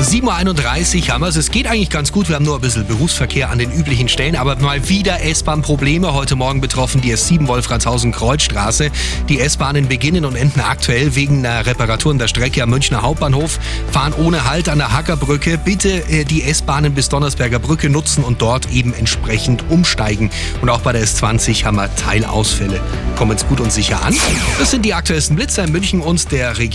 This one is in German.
7.31 Uhr haben wir es. Es geht eigentlich ganz gut. Wir haben nur ein bisschen Berufsverkehr an den üblichen Stellen, aber mal wieder S-Bahn-Probleme. Heute Morgen betroffen die S7 Wolfratshausen-Kreuzstraße. Die S-Bahnen beginnen und enden aktuell wegen einer Reparatur der Strecke am Münchner Hauptbahnhof, fahren ohne Halt an der Hackerbrücke. Bitte äh, die S-Bahnen bis Donnersberger Brücke nutzen und dort eben entsprechend umsteigen. Und auch bei der S20 haben wir Teilausfälle. Kommen jetzt gut und sicher an. Das sind die aktuellsten Blitzer in München und der Region.